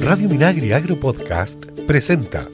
Radio Minagri Agro Podcast presenta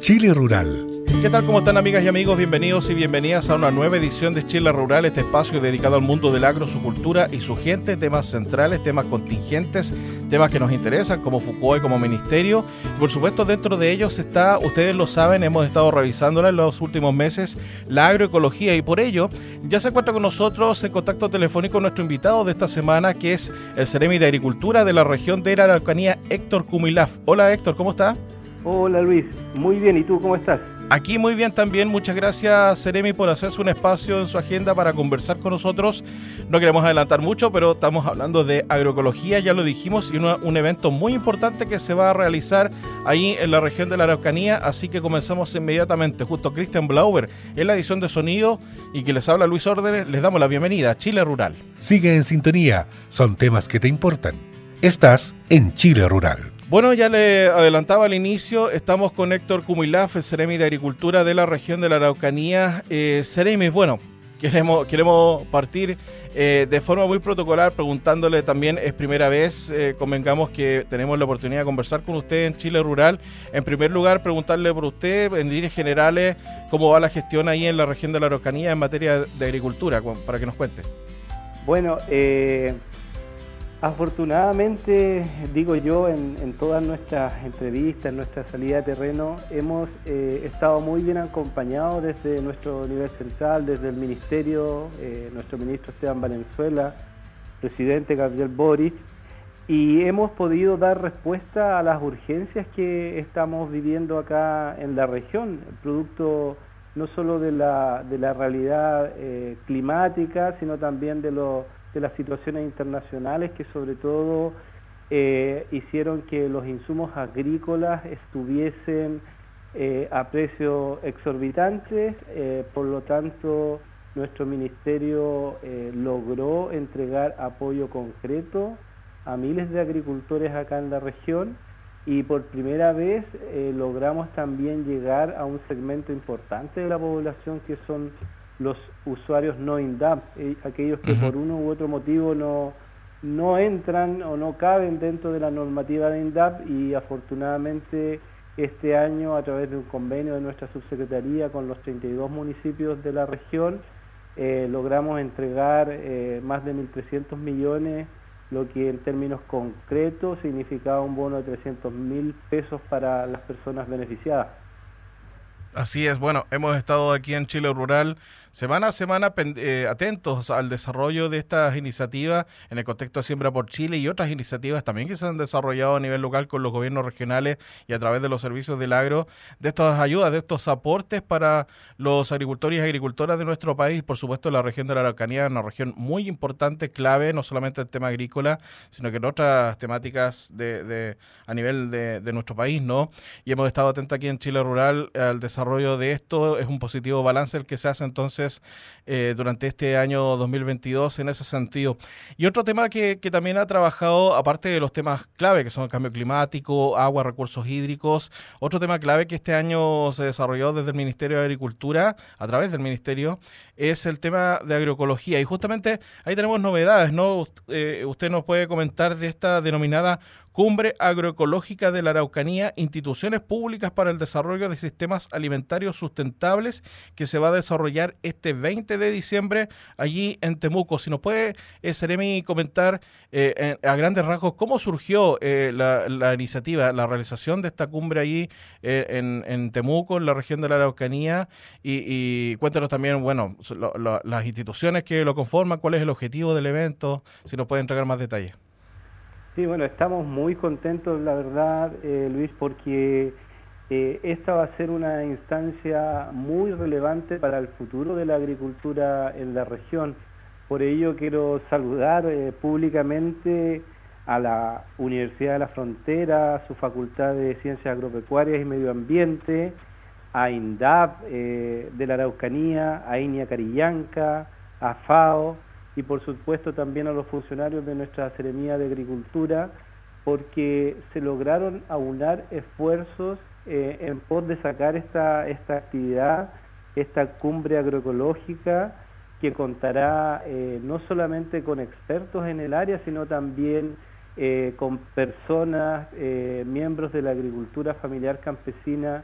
Chile Rural ¿Qué tal? ¿Cómo están amigas y amigos? Bienvenidos y bienvenidas a una nueva edición de Chile Rural, este espacio dedicado al mundo del agro, su cultura y su gente, temas centrales, temas contingentes, temas que nos interesan como Foucault y como ministerio. Por supuesto dentro de ellos está, ustedes lo saben, hemos estado revisándola en los últimos meses, la agroecología y por ello ya se encuentra con nosotros en contacto telefónico nuestro invitado de esta semana que es el Ceremi de Agricultura de la región de la Araucanía, Héctor Cumilaf. Hola Héctor, ¿cómo está? Hola Luis, muy bien, ¿y tú cómo estás? Aquí muy bien también, muchas gracias Seremi por hacerse un espacio en su agenda para conversar con nosotros. No queremos adelantar mucho, pero estamos hablando de agroecología, ya lo dijimos, y un evento muy importante que se va a realizar ahí en la región de la Araucanía, así que comenzamos inmediatamente. Justo Christian Blauber en la edición de sonido y que les habla Luis Órdenes, les damos la bienvenida a Chile Rural. Sigue en sintonía, son temas que te importan. Estás en Chile Rural. Bueno, ya le adelantaba al inicio, estamos con Héctor Cumilaf, Ceremi de Agricultura de la región de la Araucanía. Eh, Ceremi, bueno, queremos, queremos partir eh, de forma muy protocolar preguntándole también, es primera vez, eh, convengamos que tenemos la oportunidad de conversar con usted en Chile Rural. En primer lugar, preguntarle por usted, en líneas generales, cómo va la gestión ahí en la región de la Araucanía en materia de agricultura, para que nos cuente. Bueno, eh Afortunadamente, digo yo, en, todas nuestras entrevistas, en nuestra salida de terreno, hemos eh, estado muy bien acompañados desde nuestro nivel central, desde el Ministerio, eh, nuestro ministro Esteban Valenzuela, presidente Gabriel Boric, y hemos podido dar respuesta a las urgencias que estamos viviendo acá en la región, producto no solo de la, de la realidad eh, climática, sino también de los de las situaciones internacionales que sobre todo eh, hicieron que los insumos agrícolas estuviesen eh, a precios exorbitantes, eh, por lo tanto nuestro ministerio logró entregar apoyo concreto a miles de agricultores acá en la región y por primera vez logramos también llegar a un segmento importante de la población que son los usuarios no INDAP, eh, aquellos que por uno u otro motivo no, no entran o no caben dentro de la normativa de INDAP y afortunadamente este año a través de un convenio de nuestra subsecretaría con los 32 municipios de la región eh, logramos entregar eh, más de 1.300 millones, lo que en términos concretos significaba un bono de 300 mil pesos para las personas beneficiadas. Así es, bueno, hemos estado aquí en Chile Rural semana a semana eh, atentos al desarrollo de estas iniciativas en el contexto de Siembra por Chile y otras iniciativas también que se han desarrollado a nivel local con los gobiernos regionales y a través de los servicios del agro, de estas ayudas, de estos aportes para los agricultores y agricultoras de nuestro país, por supuesto la región de la Araucanía, una región muy importante, clave, no solamente el tema agrícola, sino que en otras temáticas de, a nivel de, de nuestro país, ¿no? Y hemos estado atentos aquí en Chile Rural al desarrollo de esto, es un positivo balance el que se hace entonces eh, durante este año 2022 en ese sentido. Y otro tema que, también ha trabajado, aparte de los temas clave, que son el cambio climático, agua, recursos hídricos, otro tema clave que este año se desarrolló desde el Ministerio de Agricultura, a través del Ministerio, es el tema de agroecología. Y justamente ahí tenemos novedades, ¿no? Eh, usted nos puede comentar de esta denominada Cumbre Agroecológica de la Araucanía, instituciones públicas para el desarrollo de sistemas alimentarios sustentables que se va a desarrollar este 20 de diciembre allí en Temuco. Si nos puede, eh, Seremi, comentar eh, a grandes rasgos cómo surgió eh, la, iniciativa, la realización de esta cumbre allí en, Temuco, en la región de la Araucanía, y, cuéntanos también, bueno, las instituciones que lo conforman, cuál es el objetivo del evento, si nos puede entregar más detalles. Sí, bueno, estamos muy contentos, la verdad, eh, Luis, porque eh, esta va a ser una instancia muy relevante para el futuro de la agricultura en la región. Por ello quiero saludar eh, públicamente a la Universidad de la Frontera, a su Facultad de Ciencias Agropecuarias y Medio Ambiente, a INDAP de la Araucanía, a INIA Carillanca, a FAO, y por supuesto también a los funcionarios de nuestra Seremía de Agricultura, porque se lograron aunar esfuerzos eh, en pos de sacar esta, esta actividad, esta cumbre agroecológica, que contará eh, no solamente con expertos en el área, sino también eh, con personas, eh, miembros de la agricultura familiar campesina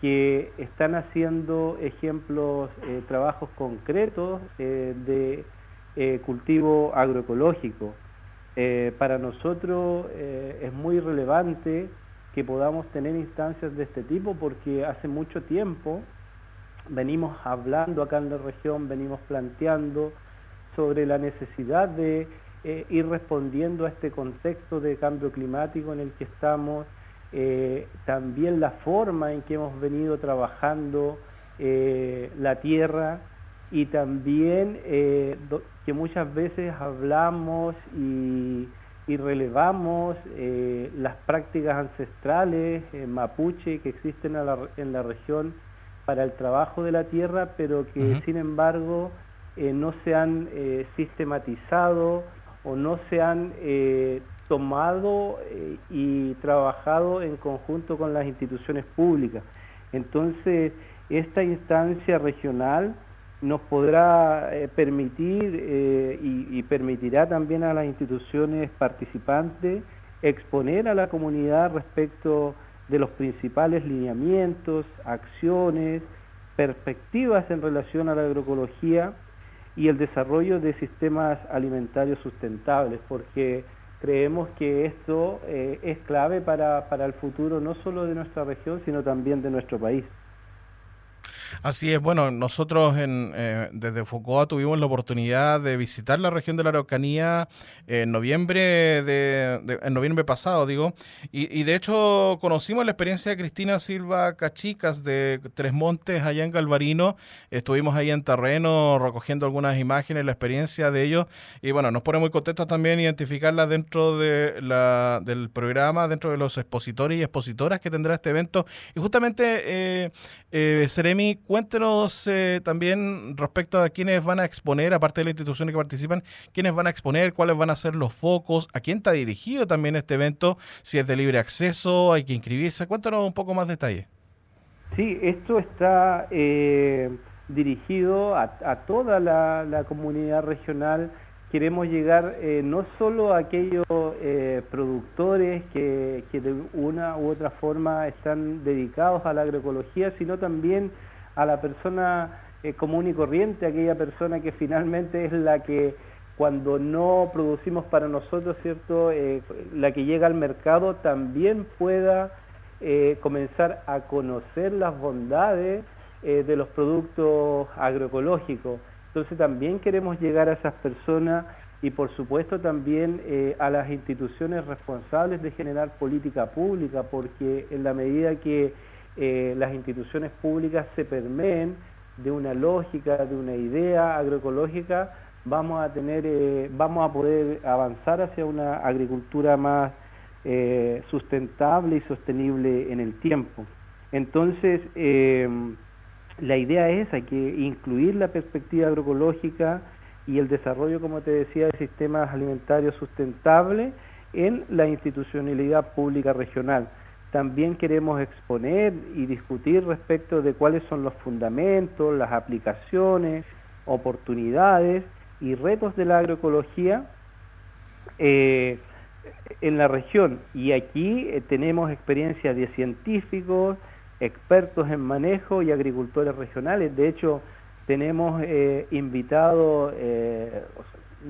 que están haciendo ejemplos, eh, trabajos concretos de cultivo agroecológico. para nosotros es muy relevante que podamos tener instancias de este tipo porque hace mucho tiempo venimos hablando acá en la región, venimos planteando sobre la necesidad de eh, ir respondiendo a este contexto de cambio climático en el que estamos, eh, también la forma en que hemos venido trabajando eh, la tierra y también que muchas veces hablamos y, relevamos las prácticas ancestrales mapuche que existen en la región para el trabajo de la tierra, pero que sin embargo no se han sistematizado o no se han eh, tomado eh, y trabajado en conjunto con las instituciones públicas. Entonces, esta instancia regional nos podrá eh, permitir y, y, permitirá también a las instituciones participantes exponer a la comunidad respecto de los principales lineamientos, acciones, perspectivas en relación a la agroecología y el desarrollo de sistemas alimentarios sustentables, porque creemos que esto eh, es clave para, para el futuro no solo de nuestra región, sino también de nuestro país. Así es, bueno, nosotros en, eh, desde Foucault tuvimos la oportunidad de visitar la región de la Araucanía en noviembre de, en noviembre pasado, digo, y, de hecho conocimos la experiencia de Cristina Silva Cachicas de Tres Montes allá en Galvarino, estuvimos ahí en terreno recogiendo algunas imágenes, la experiencia de ellos, y bueno, nos pone muy contentos también identificarla dentro de la, del programa, dentro de los expositores y expositoras que tendrá este evento, y justamente eh, eh, Cuéntenos eh, también respecto a quiénes van a exponer, aparte de las instituciones que participan, quiénes van a exponer, cuáles van a ser los focos, a quién está dirigido también este evento, si es de libre acceso, hay que inscribirse. Cuéntanos un poco más detalle. Sí, esto está eh, dirigido a, toda la comunidad regional queremos llegar eh, no solo a aquellos eh, productores que, de una u otra forma están dedicados a la agroecología, sino también a la persona eh, común y corriente, aquella persona que finalmente es la que cuando no producimos para nosotros, ¿cierto? la que llega al mercado también pueda comenzar a conocer las bondades de los productos agroecológicos. Entonces también queremos llegar a esas personas y por supuesto también eh, a las instituciones responsables de generar política pública, porque en la medida que eh, las instituciones públicas se permeen de una lógica, de una idea agroecológica, vamos a tener, eh, vamos a poder avanzar hacia una agricultura más sustentable y sostenible en el tiempo. Entonces, la idea es hay que incluir la perspectiva agroecológica y el desarrollo, como te decía, de sistemas alimentarios sustentables en la institucionalidad pública regional. También queremos exponer y discutir respecto de cuáles son los fundamentos, las aplicaciones, oportunidades y retos de la agroecología eh, en la región. Y aquí eh, tenemos experiencia de científicos, expertos en manejo y agricultores regionales. De hecho, tenemos eh, invitados eh,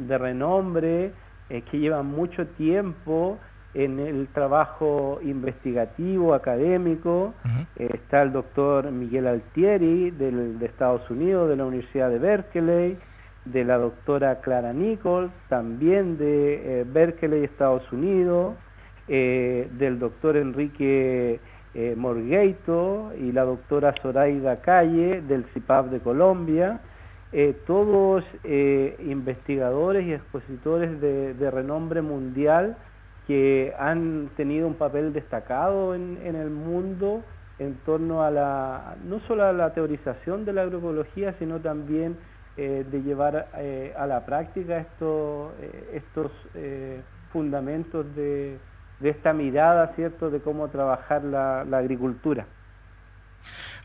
de renombre eh, que llevan mucho tiempo en el trabajo investigativo, académico. está el doctor Miguel Altieri de Estados Unidos, de la Universidad de Berkeley, de la doctora Clara Nichols, también de Berkeley, Estados Unidos, del doctor Enrique eh, Morgueito y la doctora Zoraida Calle del CIPAP de Colombia, eh, todos eh, investigadores y expositores de, renombre mundial que han tenido un papel destacado en, el mundo en torno a la, no solo a la teorización de la agroecología, sino también de llevar a la práctica estos, estos fundamentos de, de esta mirada, ¿cierto?, de cómo trabajar la, agricultura.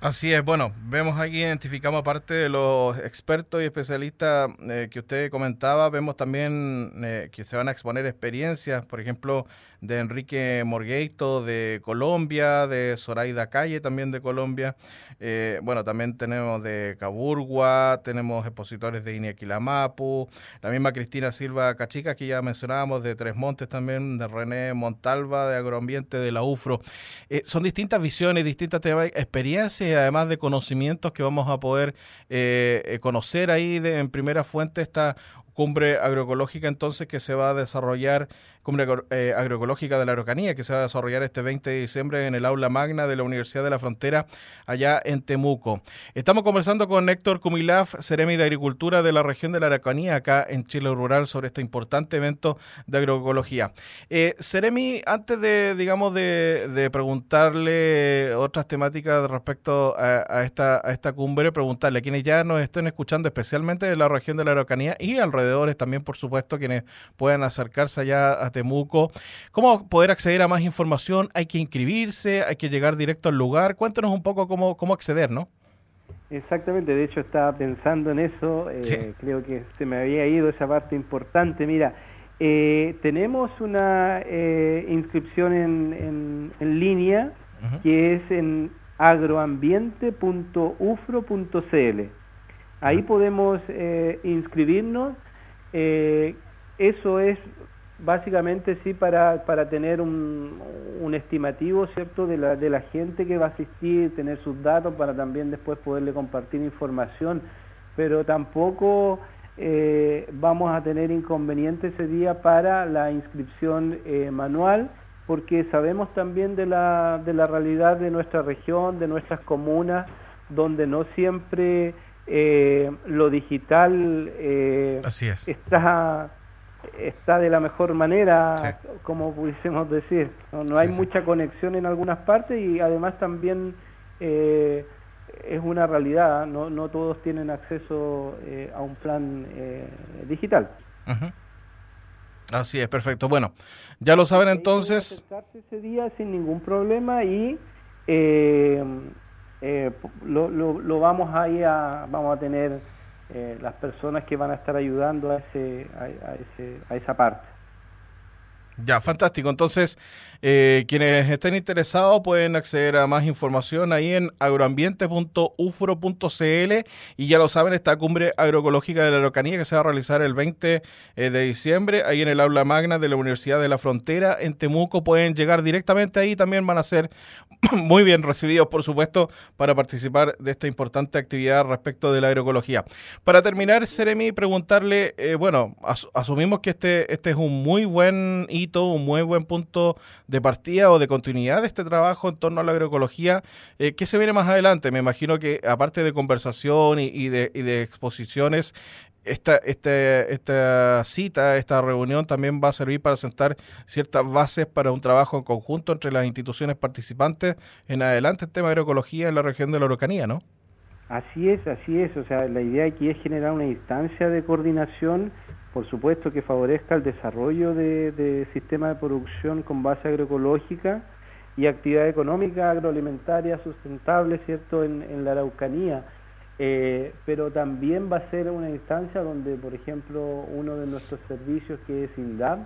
Así es, bueno, vemos aquí, identificamos aparte de los expertos y especialistas eh, que usted comentaba, vemos también eh, que se van a exponer experiencias, por ejemplo, de Enrique Morgueito de Colombia, de Zoraida Calle también de Colombia, eh, bueno, también tenemos de Caburgua, tenemos expositores de Iñaquilamapu, la misma Cristina Silva Cachica que ya mencionábamos, de Tres Montes también, de René Montalva, de Agroambiente, de la UFRO. son distintas visiones, distintas experiencias además de conocimientos que vamos a poder eh, eh, conocer ahí de, en primera fuente esta cumbre agroecológica entonces que se va a desarrollar Cumbre eh, Agroecológica de la Araucanía, que se va a desarrollar este 20 de diciembre en el aula magna de la Universidad de la Frontera, allá en Temuco. Estamos conversando con Héctor Cumilaf, Ceremi de Agricultura de la región de la Araucanía, acá en Chile Rural, sobre este importante evento de agroecología. Eh, Ceremi, antes de, digamos, de, preguntarle otras temáticas respecto a, esta, a esta cumbre, preguntarle a quienes ya nos estén escuchando, especialmente de la región de la Araucanía y alrededores también, por supuesto, quienes puedan acercarse allá a Temuco. ¿Cómo poder acceder a más información? ¿Hay que inscribirse? ¿Hay que llegar directo al lugar? Cuéntanos un poco cómo, cómo acceder, ¿no? Exactamente, de hecho estaba pensando en eso, eh, creo que se me había ido esa parte importante. Mira, eh, tenemos una eh, inscripción en, en, línea que es en agroambiente.ufro.cl. Ahí podemos inscribirnos. eso es básicamente sí para, para tener un, un estimativo cierto de la, de la gente que va a asistir tener sus datos para también después poderle compartir información pero tampoco eh, vamos a tener inconveniente ese día para la inscripción eh, manual porque sabemos también de la, de la realidad de nuestra región, de nuestras comunas, donde no siempre eh, lo digital Así es. está está de la mejor manera, como pudiésemos decir. No, hay mucha conexión en algunas partes y además también eh, es una realidad, no, no todos tienen acceso eh, a un plan eh, digital. Así es, perfecto. Bueno, ya lo saben entonces. ese día sin ningún problema y lo, lo, lo, vamos ahí a, vamos a tener eh, las personas que van a estar ayudando a, ese, a, ese, a esa parte. Ya, fantástico. Entonces, eh, quienes estén interesados pueden acceder a más información ahí en agroambiente.ufro.cl y ya lo saben, esta cumbre agroecológica de la Araucanía que se va a realizar el 20 eh, de diciembre ahí en el aula magna de la Universidad de la Frontera en Temuco. Pueden llegar directamente ahí, también van a ser muy bien recibidos, por supuesto, para participar de esta importante actividad respecto de la agroecología. Para terminar, Seremi, preguntarle, eh, bueno, asumimos que este, este es un muy buen hito, un muy buen punto de partida o de continuidad de este trabajo en torno a la agroecología. Eh, ¿Qué se viene más adelante? Me imagino que aparte de conversación y, de, y de, exposiciones, esta, este, esta cita, esta reunión también va a servir para sentar ciertas bases para un trabajo en conjunto entre las instituciones participantes en adelante el tema de agroecología en la región de la Araucanía, ¿no? Así es, así es. O sea, la idea aquí es generar una instancia de coordinación por supuesto que favorezca el desarrollo de, de sistemas de producción con base agroecológica y actividad económica agroalimentaria sustentable, ¿cierto?, en, la Araucanía. Eh, pero también va a ser una instancia donde, por ejemplo, uno de nuestros servicios, que es INDAP,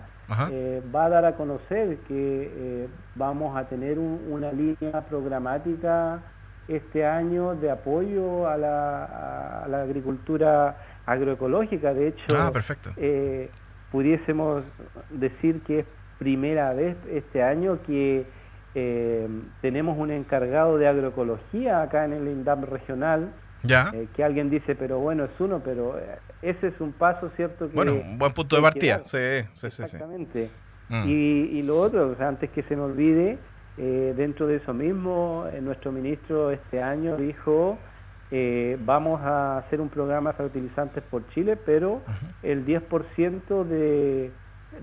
eh, va a dar a conocer que eh, vamos a tener una línea programática este año de apoyo a la, a la agricultura agroecológica. De hecho, ah, eh, pudiésemos decir que es primera vez este año que eh, tenemos un encargado de agroecología acá en el INDAP regional. Ya. Eh, que alguien dice, pero bueno, es uno, pero ese es un paso, ¿cierto? Que, bueno, un buen punto de partida. Sí, sí, sí. Exactamente. Mm. Y, lo otro, antes que se me olvide, dentro de eso mismo, nuestro ministro este año dijo eh, vamos a hacer un programa de fertilizantes por Chile, pero el 10% de,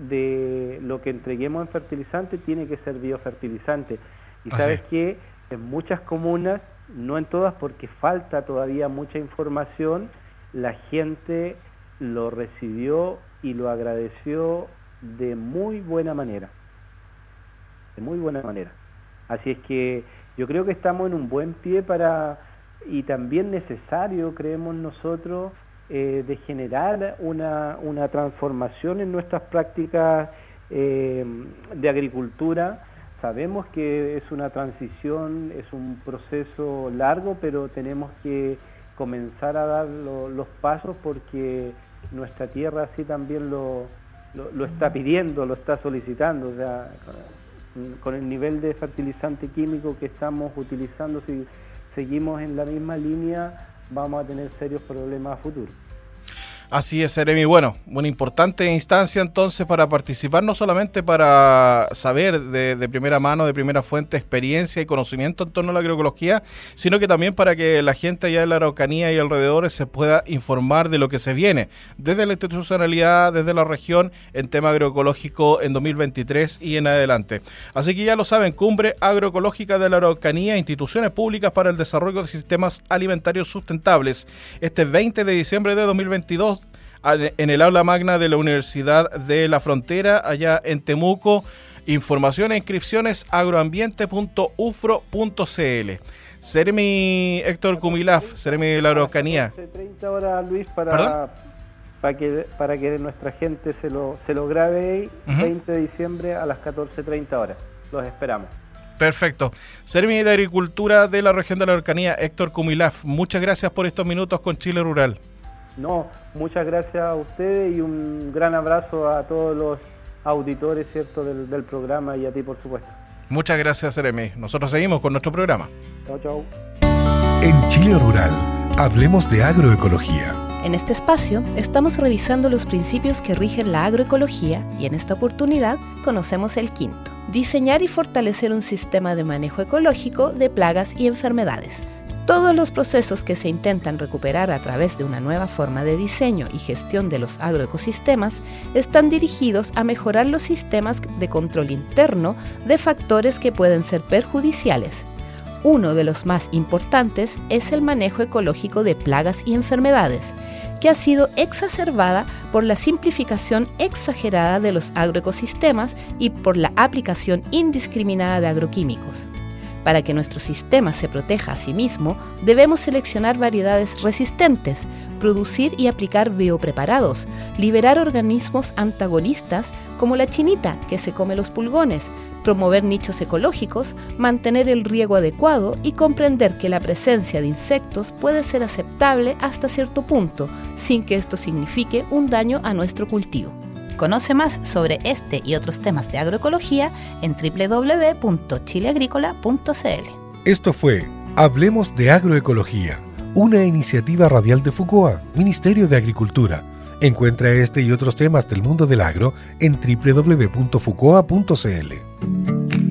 de lo que entreguemos en fertilizante tiene que ser biofertilizante. Y sabes que en muchas comunas, no en todas porque falta todavía mucha información, la gente lo recibió y lo agradeció de muy buena manera. De muy buena manera. Así es que yo creo que estamos en un buen pie para, y también necesario, creemos nosotros, eh, de generar una, una transformación en nuestras prácticas eh, de agricultura. Sabemos que es una transición, es un proceso largo, pero tenemos que comenzar a dar los pasos porque nuestra tierra así también lo, lo, está pidiendo, lo está solicitando. O sea, con el nivel de fertilizante químico que estamos utilizando, si seguimos en la misma línea, vamos a tener serios problemas a futuro. Así es, Jeremy. Bueno, una importante instancia entonces para participar, no solamente para saber de, primera mano, de primera fuente, experiencia y conocimiento en torno a la agroecología, sino que también para que la gente allá de la Araucanía y alrededores se pueda informar de lo que se viene desde la institucionalidad, desde la región, en tema agroecológico en 2023 y en adelante. Así que ya lo saben, Cumbre Agroecológica de la Araucanía, instituciones públicas para el desarrollo de sistemas alimentarios sustentables, este 20 de diciembre de 2022 en el aula magna de la Universidad de la Frontera, allá en Temuco. Información e inscripciones agroambiente.ufro.cl. Seremi Héctor Cumilaf, Seremi de la Araucanía. 30 horas, Luis, para, para, que, para que nuestra gente se lo, se lo grabe ahí, 20 de diciembre a las 14.30 horas. Los esperamos. Perfecto. Seremi de Agricultura de la región de la Araucanía, Héctor Cumilaf, muchas gracias por estos minutos con Chile Rural. No, muchas gracias a ustedes y un gran abrazo a todos los auditores cierto del, programa y a ti por supuesto. Muchas gracias, Jeremy. Nosotros seguimos con nuestro programa. Chao, chao. En Chile Rural, hablemos de agroecología. En este espacio estamos revisando los principios que rigen la agroecología y en esta oportunidad conocemos el quinto, diseñar y fortalecer un sistema de manejo ecológico de plagas y enfermedades. Todos los procesos que se intentan recuperar a través de una nueva forma de diseño y gestión de los agroecosistemas están dirigidos a mejorar los sistemas de control interno de factores que pueden ser perjudiciales. Uno de los más importantes es el manejo ecológico de plagas y enfermedades, que ha sido exacerbada por la simplificación exagerada de los agroecosistemas y por la aplicación indiscriminada de agroquímicos. Para que nuestro sistema se proteja a sí mismo, debemos seleccionar variedades resistentes, producir y aplicar biopreparados, liberar organismos antagonistas como la chinita que se come los pulgones, promover nichos ecológicos, mantener el riego adecuado y comprender que la presencia de insectos puede ser aceptable hasta cierto punto, sin que esto signifique un daño a nuestro cultivo. Conoce más sobre este y otros temas de agroecología en www.chileagrícola.cl. Esto fue Hablemos de Agroecología, una iniciativa radial de FUCOA, Ministerio de Agricultura. Encuentra este y otros temas del mundo del agro en www.fucoa.cl.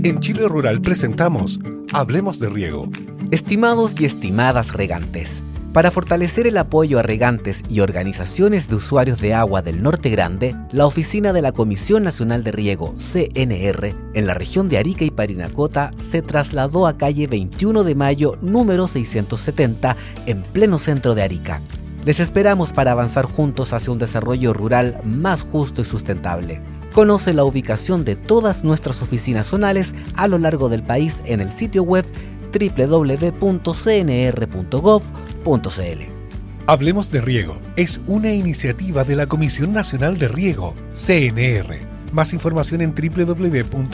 En Chile Rural presentamos Hablemos de Riego. Estimados y estimadas regantes, para fortalecer el apoyo a regantes y organizaciones de usuarios de agua del Norte Grande, la oficina de la Comisión Nacional de Riego, CNR, en la región de Arica y Parinacota, se trasladó a calle 21 de mayo número 670 en pleno centro de Arica. Les esperamos para avanzar juntos hacia un desarrollo rural más justo y sustentable. Conoce la ubicación de todas nuestras oficinas zonales a lo largo del país en el sitio web www.cnr.gov.cl. Hablemos de Riego es una iniciativa de la Comisión Nacional de Riego, CNR. Más información en www.cnr.gov.cl.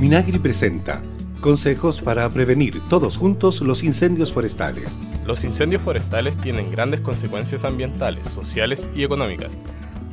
Minagri presenta consejos para prevenir todos juntos los incendios forestales. Los incendios forestales tienen grandes consecuencias ambientales, sociales y económicas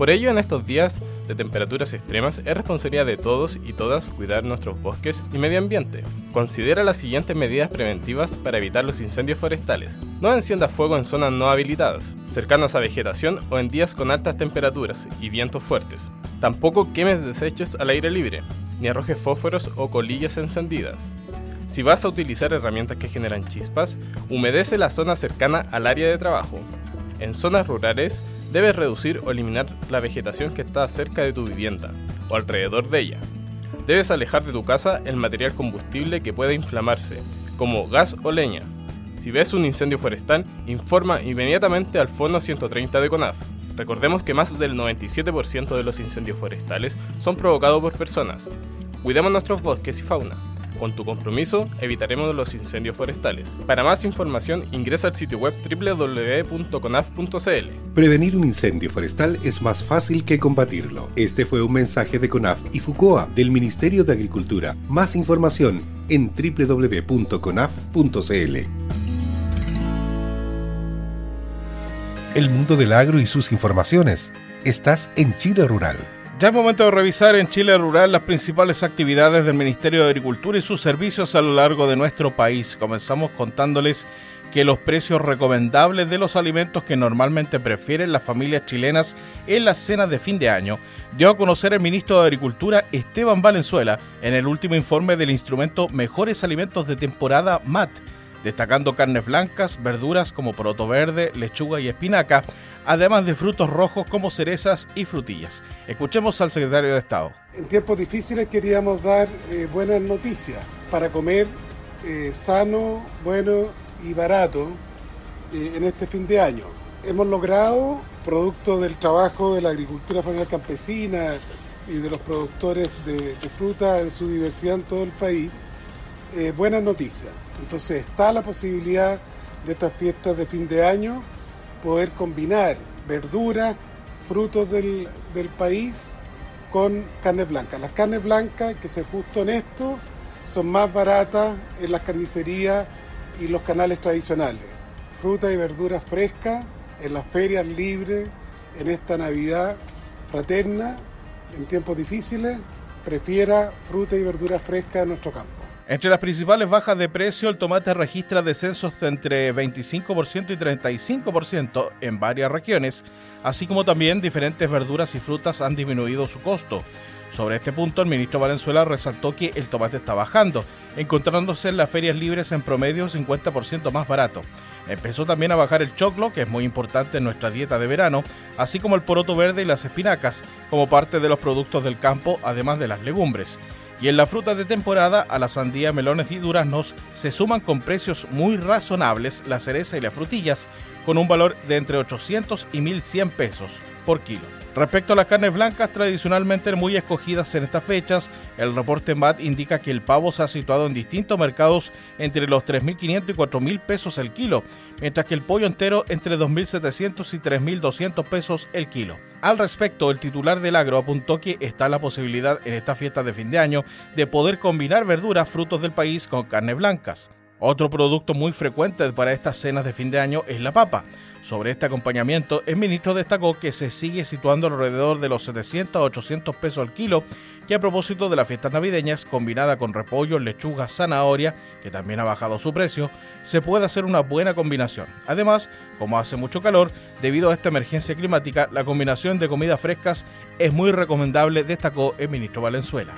por ello, en estos días de temperaturas extremas, es responsabilidad de todos y todas cuidar nuestros bosques y medio ambiente. Considera las siguientes medidas preventivas para evitar los incendios forestales. No encienda fuego en zonas no habilitadas, cercanas a vegetación o en días con altas temperaturas y vientos fuertes. Tampoco quemes desechos al aire libre, ni arrojes fósforos o colillas encendidas. Si vas a utilizar herramientas que generan chispas, humedece la zona cercana al área de trabajo. En zonas rurales, debes reducir o eliminar la vegetación que está cerca de tu vivienda o alrededor de ella. Debes alejar de tu casa el material combustible que pueda inflamarse, como gas o leña. Si ves un incendio forestal, informa inmediatamente al Fondo 130 de CONAF. Recordemos que más del 97% de los incendios forestales son provocados por personas. Cuidemos nuestros bosques y fauna. Con tu compromiso, evitaremos los incendios forestales. Para más información, ingresa al sitio web www.conaf.cl. Prevenir un incendio forestal es más fácil que combatirlo. Este fue un mensaje de CONAF y FUCOA del Ministerio de Agricultura. Más información en www.conaf.cl. El mundo del agro y sus informaciones. Estás en Chile Rural. Ya es momento de revisar en Chile Rural las principales actividades del Ministerio de Agricultura y sus servicios a lo largo de nuestro país. Comenzamos contándoles que los precios recomendables de los alimentos que normalmente prefieren las familias chilenas en las cenas de fin de año dio a conocer el ministro de Agricultura Esteban Valenzuela en el último informe del instrumento Mejores Alimentos de Temporada MAT, destacando carnes blancas, verduras como poroto verde, lechuga y espinaca, además de frutos rojos como cerezas y frutillas. Escuchemos al secretario de Estado. En tiempos difíciles queríamos dar eh, buenas noticias para comer eh, sano, bueno y barato eh, en este fin de año. Hemos logrado, producto del trabajo de la agricultura familiar campesina y de los productores de, de fruta en su diversidad en todo el país, buenas noticias. Entonces está la posibilidad de estas fiestas de fin de año poder combinar verduras, frutos del, país con carne blanca. Las carnes blancas, que se justo en esto, son más baratas en las carnicerías y los canales tradicionales. Fruta y verduras frescas en las ferias libres, en esta Navidad fraterna, en tiempos difíciles, prefiera fruta y verduras frescas en nuestro campo. Entre las principales bajas de precio, el tomate registra descensos de entre 25% y 35% en varias regiones, así como también diferentes verduras y frutas han disminuido su costo. Sobre este punto, el ministro Valenzuela resaltó que el tomate está bajando, encontrándose en las ferias libres en promedio 50% más barato. Empezó también a bajar el choclo, que es muy importante en nuestra dieta de verano, así como el poroto verde y las espinacas, como parte de los productos del campo, además de las legumbres. Y en la fruta de temporada, a la sandía, melones y duraznos se suman con precios muy razonables la cereza y las frutillas, con un valor de entre 800 y 1100 pesos por kilo. Respecto a las carnes blancas tradicionalmente muy escogidas en estas fechas, el reporte MAT indica que el pavo se ha situado en distintos mercados entre los 3.500 y 4.000 pesos el kilo, mientras que el pollo entero entre 2.700 y 3.200 pesos el kilo. Al respecto, el titular del agro apuntó que está la posibilidad en esta fiesta de fin de año de poder combinar verduras, frutos del país con carnes blancas. Otro producto muy frecuente para estas cenas de fin de año es la papa. Sobre este acompañamiento, el ministro destacó que se sigue situando alrededor de los 700 a 800 pesos al kilo, que a propósito de las fiestas navideñas, combinada con repollo, lechuga, zanahoria, que también ha bajado su precio, se puede hacer una buena combinación. Además, como hace mucho calor, debido a esta emergencia climática, la combinación de comidas frescas es muy recomendable, destacó el ministro Valenzuela.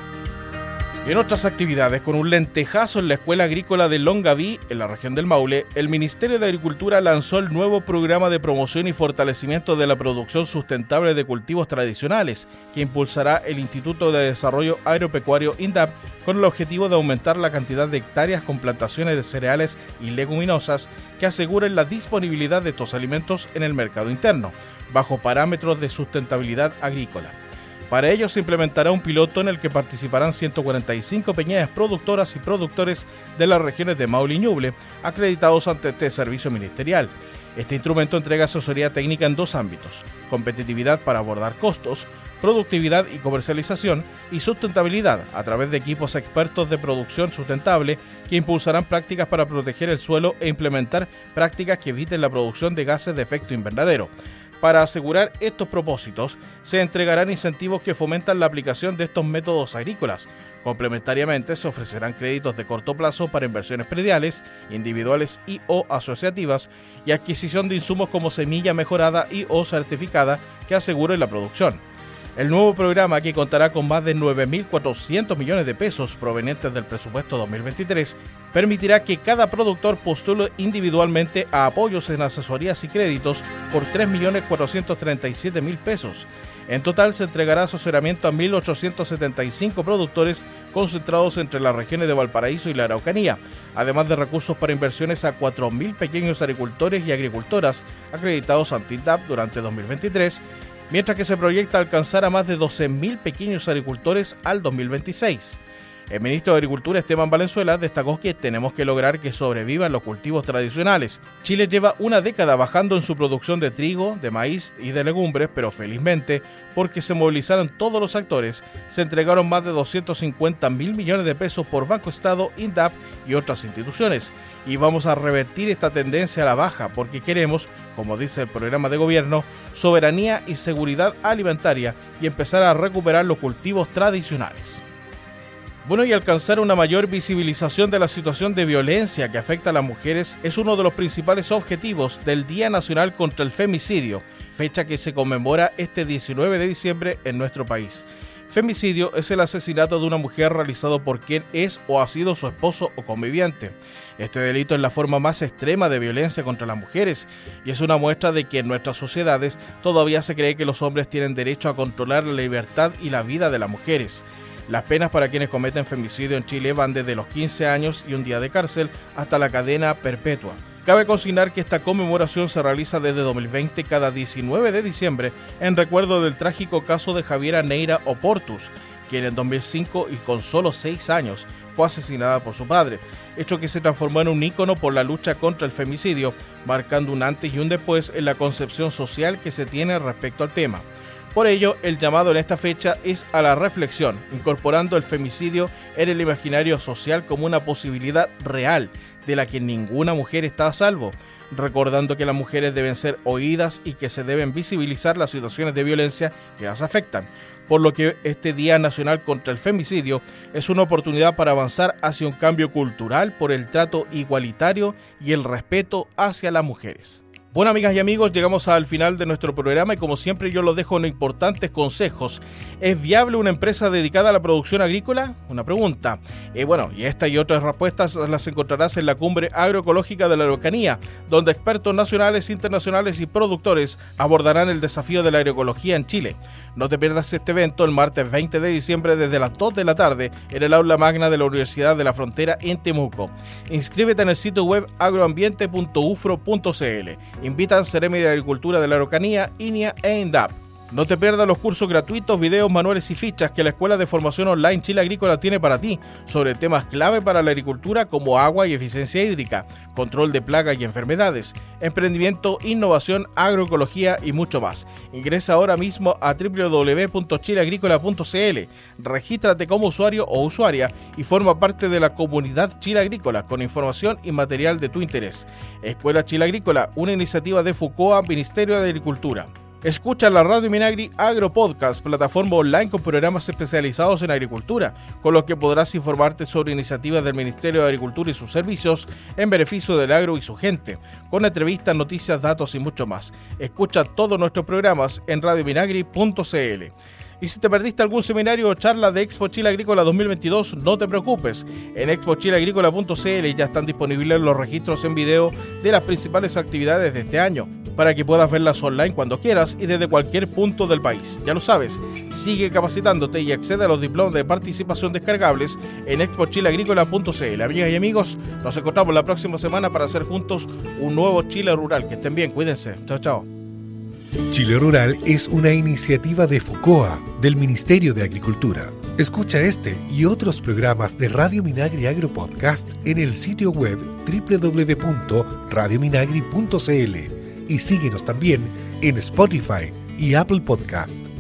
En otras actividades, con un lentejazo en la Escuela Agrícola de Longaví, en la región del Maule, el Ministerio de Agricultura lanzó el nuevo programa de promoción y fortalecimiento de la producción sustentable de cultivos tradicionales, que impulsará el Instituto de Desarrollo Agropecuario INDAP con el objetivo de aumentar la cantidad de hectáreas con plantaciones de cereales y leguminosas que aseguren la disponibilidad de estos alimentos en el mercado interno, bajo parámetros de sustentabilidad agrícola. Para ello se implementará un piloto en el que participarán 145 peñas productoras y productores de las regiones de Maule y Ñuble, acreditados ante este servicio ministerial. Este instrumento entrega asesoría técnica en dos ámbitos, competitividad para abordar costos, productividad y comercialización y sustentabilidad a través de equipos expertos de producción sustentable que impulsarán prácticas para proteger el suelo e implementar prácticas que eviten la producción de gases de efecto invernadero. Para asegurar estos propósitos, se entregarán incentivos que fomentan la aplicación de estos métodos agrícolas. Complementariamente, se ofrecerán créditos de corto plazo para inversiones prediales, individuales y o asociativas y adquisición de insumos como semilla mejorada y o certificada que aseguren la producción. El nuevo programa, que contará con más de 9.400 millones de pesos provenientes del presupuesto 2023, permitirá que cada productor postule individualmente a apoyos en asesorías y créditos por 3.437.000 pesos. En total se entregará asesoramiento a 1.875 productores concentrados entre las regiones de Valparaíso y la Araucanía, además de recursos para inversiones a 4.000 pequeños agricultores y agricultoras acreditados ante INDAP durante 2023, mientras que se proyecta alcanzar a más de 12.000 pequeños agricultores al 2026. El ministro de Agricultura Esteban Valenzuela destacó que tenemos que lograr que sobrevivan los cultivos tradicionales. Chile lleva una década bajando en su producción de trigo, de maíz y de legumbres, pero felizmente, porque se movilizaron todos los actores, se entregaron más de 250 mil millones de pesos por Banco Estado, INDAP y otras instituciones. Y vamos a revertir esta tendencia a la baja porque queremos, como dice el programa de gobierno, soberanía y seguridad alimentaria y empezar a recuperar los cultivos tradicionales. Bueno, y alcanzar una mayor visibilización de la situación de violencia que afecta a las mujeres es uno de los principales objetivos del Día Nacional contra el Femicidio, fecha que se conmemora este 19 de diciembre en nuestro país. Femicidio es el asesinato de una mujer realizado por quien es o ha sido su esposo o conviviente. Este delito es la forma más extrema de violencia contra las mujeres y es una muestra de que en nuestras sociedades todavía se cree que los hombres tienen derecho a controlar la libertad y la vida de las mujeres. Las penas para quienes cometen femicidio en Chile van desde los 15 años y un día de cárcel hasta la cadena perpetua. Cabe consignar que esta conmemoración se realiza desde 2020 cada 19 de diciembre en recuerdo del trágico caso de Javiera Neira Oportus, quien en 2005 y con solo 6 años fue asesinada por su padre, hecho que se transformó en un ícono por la lucha contra el femicidio, marcando un antes y un después en la concepción social que se tiene respecto al tema. Por ello, el llamado en esta fecha es a la reflexión, incorporando el femicidio en el imaginario social como una posibilidad real de la que ninguna mujer está a salvo, recordando que las mujeres deben ser oídas y que se deben visibilizar las situaciones de violencia que las afectan, por lo que este Día Nacional contra el Femicidio es una oportunidad para avanzar hacia un cambio cultural por el trato igualitario y el respeto hacia las mujeres. Bueno, amigas y amigos, llegamos al final de nuestro programa y como siempre yo los dejo en importantes consejos. ¿Es viable una empresa dedicada a la producción agrícola? Una pregunta. Eh, bueno, y esta y otras respuestas las encontrarás en la cumbre agroecológica de la Araucanía, donde expertos nacionales, internacionales y productores abordarán el desafío de la agroecología en Chile. No te pierdas este evento el martes 20 de diciembre desde las 2 de la tarde en el aula magna de la Universidad de la Frontera en Temuco. Inscríbete en el sitio web agroambiente.ufro.cl Invitan Ceremi de Agricultura de la Araucanía, INIA e INDAP. No te pierdas los cursos gratuitos, videos, manuales y fichas que la Escuela de Formación Online Chile Agrícola tiene para ti sobre temas clave para la agricultura como agua y eficiencia hídrica, control de plagas y enfermedades, emprendimiento, innovación, agroecología y mucho más. Ingresa ahora mismo a www.chileagrícola.cl, regístrate como usuario o usuaria y forma parte de la comunidad Chile Agrícola con información y material de tu interés. Escuela Chile Agrícola, una iniciativa de FUCOA, Ministerio de Agricultura. Escucha la Radio Minagri Agro Podcast, plataforma online con programas especializados en agricultura, con los que podrás informarte sobre iniciativas del Ministerio de Agricultura y sus servicios en beneficio del agro y su gente, con entrevistas, noticias, datos y mucho más. Escucha todos nuestros programas en radiominagri.cl. Y si te perdiste algún seminario o charla de Expo Chile Agrícola 2022, no te preocupes. En expochileagrícola.cl ya están disponibles los registros en video de las principales actividades de este año, para que puedas verlas online cuando quieras y desde cualquier punto del país. Ya lo sabes, sigue capacitándote y accede a los diplomas de participación descargables en expochileagrícola.cl. Amigas y amigos, nos encontramos la próxima semana para hacer juntos un nuevo Chile Rural. Que estén bien, cuídense. Chao, chao. Chile Rural es una iniciativa de FUCOA, del Ministerio de Agricultura. Escucha este y otros programas de Radio Minagri Agro Podcast en el sitio web www.radiominagri.cl y síguenos también en Spotify y Apple Podcast.